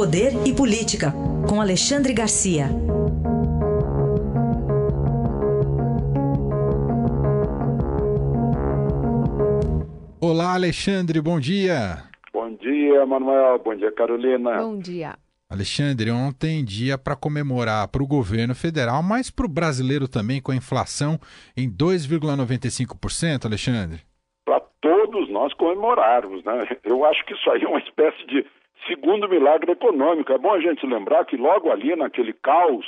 Poder e Política, com Alexandre Garcia. Olá, Alexandre, bom dia. Bom dia, Manuel. Bom dia, Carolina. Bom dia. Alexandre, ontem dia para comemorar para o governo federal, mas para o brasileiro também, com a inflação em 2,95%, Alexandre. Para todos nós comemorarmos, né? Eu acho que isso aí é uma espécie de segundo milagre econômico. É bom a gente lembrar que logo ali naquele caos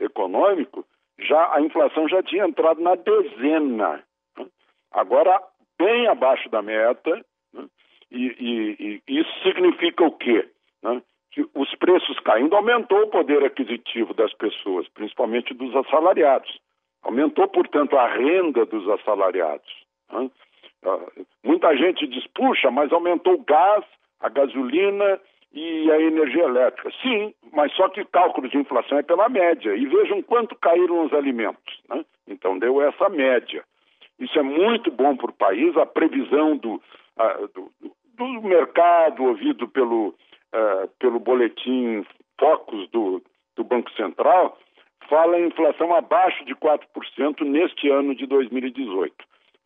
econômico, já a inflação já tinha entrado na dezena. Né? Agora, bem abaixo da meta, né? e, e, e, isso significa o quê? Né? Que os preços caindo aumentou o poder aquisitivo das pessoas, principalmente dos assalariados. Aumentou, portanto, a renda dos assalariados. Uh, muita gente diz, puxa, mas aumentou o gás, a gasolina e a energia elétrica. Sim, mas só que cálculo de inflação é pela média. E vejam quanto caíram os alimentos. Né? Então deu essa média. Isso é muito bom para o país. A previsão do, do, do, mercado, ouvido pelo, uh, pelo boletim Focus do, do Banco Central, fala em inflação abaixo de 4% neste ano de 2018.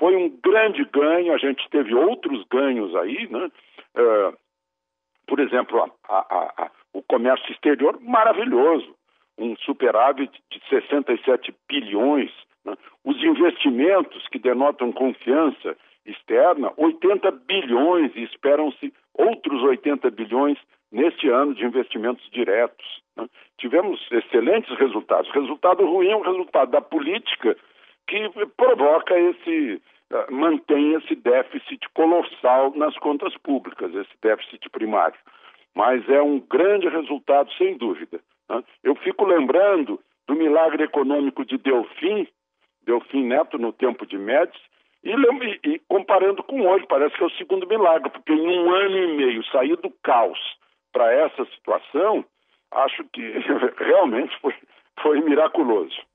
Foi um grande ganho, a gente teve outros ganhos aí, né? Uh, por exemplo, a, a, a, o comércio exterior maravilhoso, um superávit de 67 bilhões. Né? Os investimentos que denotam confiança externa, 80 bilhões e esperam-se outros 80 bilhões neste ano de investimentos diretos. Né? Tivemos excelentes resultados. Resultado ruim é o resultado da política que provoca esse eh, mantém esse déficit colossal nas contas públicas, esse déficit primário. Mas é um grande resultado, sem dúvida. Né? Eu fico lembrando do milagre econômico de Delfim, Delfim Neto no tempo de Médici, e, e, comparando com hoje, parece que é o segundo milagre, porque em um ano e meio sair do caos para essa situação, acho que realmente foi, foi miraculoso.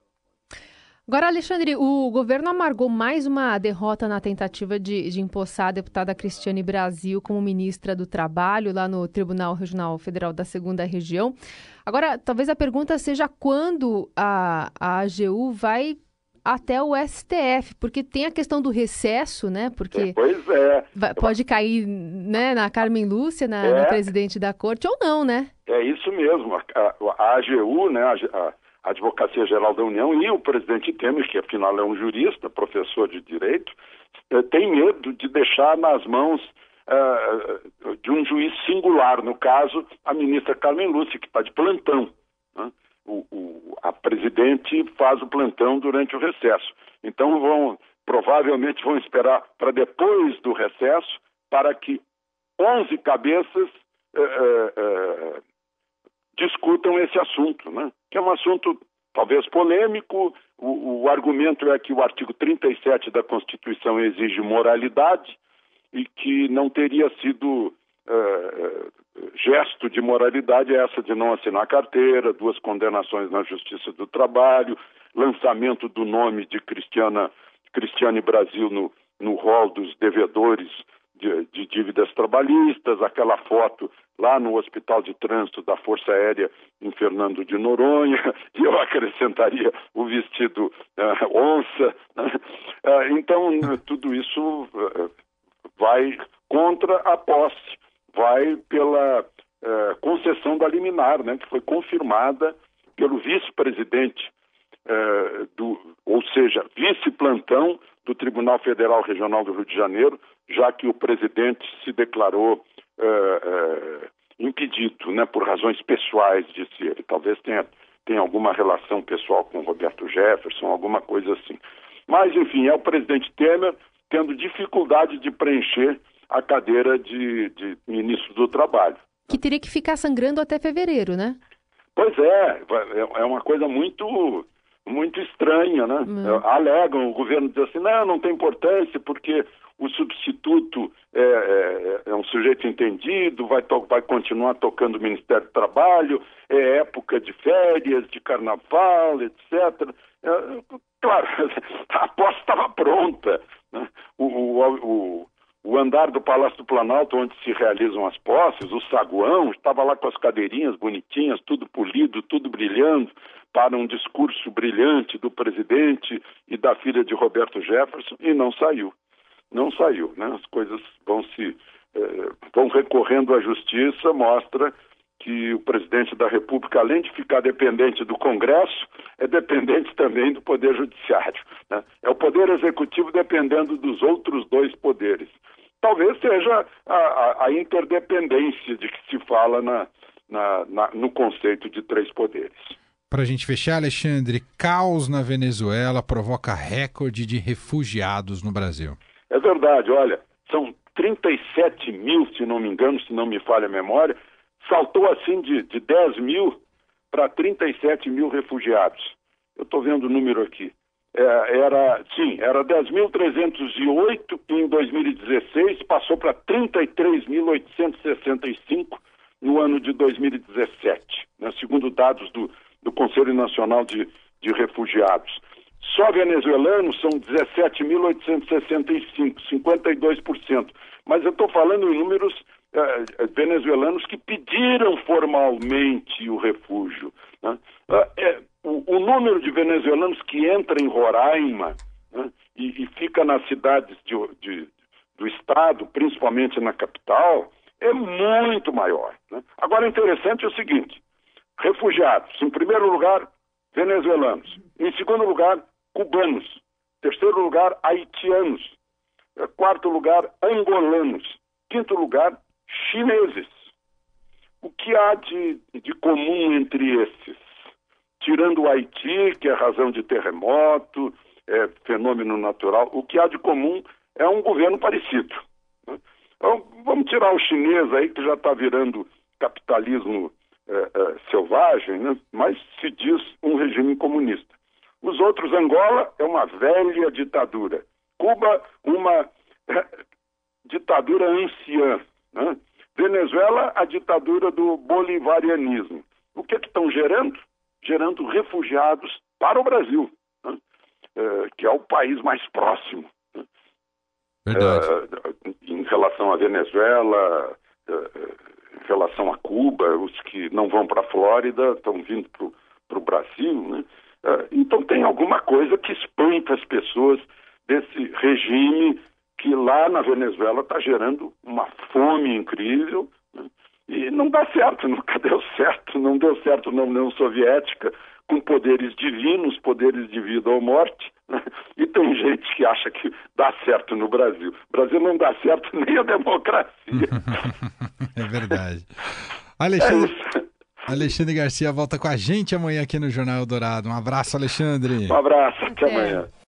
Agora, Alexandre, o governo amargou mais uma derrota na tentativa de, de empossar a deputada Cristiane Brasil como ministra do Trabalho lá no Tribunal Regional Federal da Segunda Região. Agora, talvez a pergunta seja quando a, a AGU vai até o STF, porque tem a questão do recesso, né? Porque é, pois é. Pode cair né, na Carmen Lúcia, na, é. na, presidente da corte, ou não, né? É isso mesmo. A, a, a AGU, né? A, a Advocacia Geral da União e o presidente Temer, que afinal é um jurista, professor de direito, eh, tem medo de deixar nas mãos uh, de um juiz singular, no caso, a ministra Carmen Lúcia, que está de plantão. Né? O, o, a presidente faz o plantão durante o recesso. Então vão, provavelmente vão esperar para depois do recesso para que 11 cabeças uh, uh, discutam esse assunto, né? que é um assunto talvez polêmico. O, o, argumento é que o artigo 37 da Constituição exige moralidade e que não teria sido uh, gesto de moralidade essa de não assinar carteira, duas condenações na Justiça do Trabalho, lançamento do nome de Cristiana, Cristiane Brasil no, no rol dos devedores de, de dívidas trabalhistas, aquela foto lá no Hospital de Trânsito da Força Aérea em Fernando de Noronha, e eu acrescentaria o vestido uh, onça. Uh, então, tudo isso uh, vai contra a posse, vai pela concessão da liminar, né, que foi confirmada pelo vice-presidente, do, ou seja, vice-plantão do Tribunal Federal Regional do Rio de Janeiro, já que o presidente se declarou uh, uh, impedido, né, por razões pessoais, disse ele. Talvez tenha, tenha alguma relação pessoal com Roberto Jefferson, alguma coisa assim. Mas, enfim, é o presidente Temer tendo dificuldade de preencher a cadeira de, de ministro do Trabalho. Que teria que ficar sangrando até fevereiro, né? Pois é, é, é uma coisa muito muito estranha, né? Hum. Alegam, o governo diz assim, não, não tem importância, porque o substituto é, é, é um sujeito entendido, vai, vai continuar tocando o Ministério do Trabalho, é época de férias, de carnaval, etc. É, claro, a aposta estava pronta. Né? O, o, o, o andar do Palácio do Planalto, onde se realizam as posses, o saguão, estava lá com as cadeirinhas bonitinhas, tudo polido, tudo brilhando, para um discurso brilhante do presidente e da filha de Roberto Jefferson, e não saiu. Não saiu, né? As coisas vão se eh, vão recorrendo à justiça, mostra que o presidente da República, além de ficar dependente do Congresso, é dependente também do Poder Judiciário. Né? É o Poder Executivo dependendo dos outros dois poderes. Talvez seja a, a, a interdependência de que se fala na, na, na, no conceito de três poderes. Para a gente fechar, Alexandre, caos na Venezuela provoca recorde de refugiados no Brasil. É verdade, olha, são 37 mil, se não me engano, se não me falha a memória, saltou assim de, de 10 mil para 37 mil refugiados. Eu estou vendo o número aqui. É, era, sim, era 10.308 em 2016, passou para 33.865 no ano de 2017, né, segundo dados do, do Conselho Nacional de, de Refugiados. Só venezuelanos são 17.865, 52%. Mas eu estou falando em números eh, eh, venezuelanos que pediram formalmente o refúgio. Né? É, o, número de venezuelanos que entra em Roraima né, e, e, fica nas cidades de, de, do estado, principalmente na capital, é muito maior. Né? Agora, interessante é o seguinte: refugiados, em primeiro lugar, venezuelanos, em segundo lugar, cubanos, terceiro lugar, haitianos, em quarto lugar, angolanos, quinto lugar, chineses. O que há de, de comum entre esses? Tirando o Haiti, que é razão de terremoto, é fenômeno natural, o que há de comum é um governo parecido. Né? Então, vamos tirar o chinês aí, que já está virando capitalismo é, é, selvagem, né? mas se diz um regime comunista. Os outros, Angola é uma velha ditadura. Cuba, uma é, ditadura anciã. Né? Venezuela, a ditadura do bolivarianismo. O que estão gerando? Gerando refugiados para o Brasil, né? é, que é o país mais próximo. Né? É, em relação à Venezuela, é, em relação a Cuba, os que não vão para a Flórida estão vindo para o Brasil. Né? É, então tem alguma coisa que espanta as pessoas desse regime que lá na Venezuela está gerando uma fome incrível né? E não dá certo, nunca deu certo, não deu certo na União Soviética com poderes divinos, poderes de vida ou morte, né? e tem gente que acha que dá certo no Brasil. O Brasil não dá certo nem a democracia. é verdade. Alexandre, é Alexandre Garcia volta com a gente amanhã aqui no Jornal Dourado. Um abraço, Alexandre. Um abraço, até amanhã.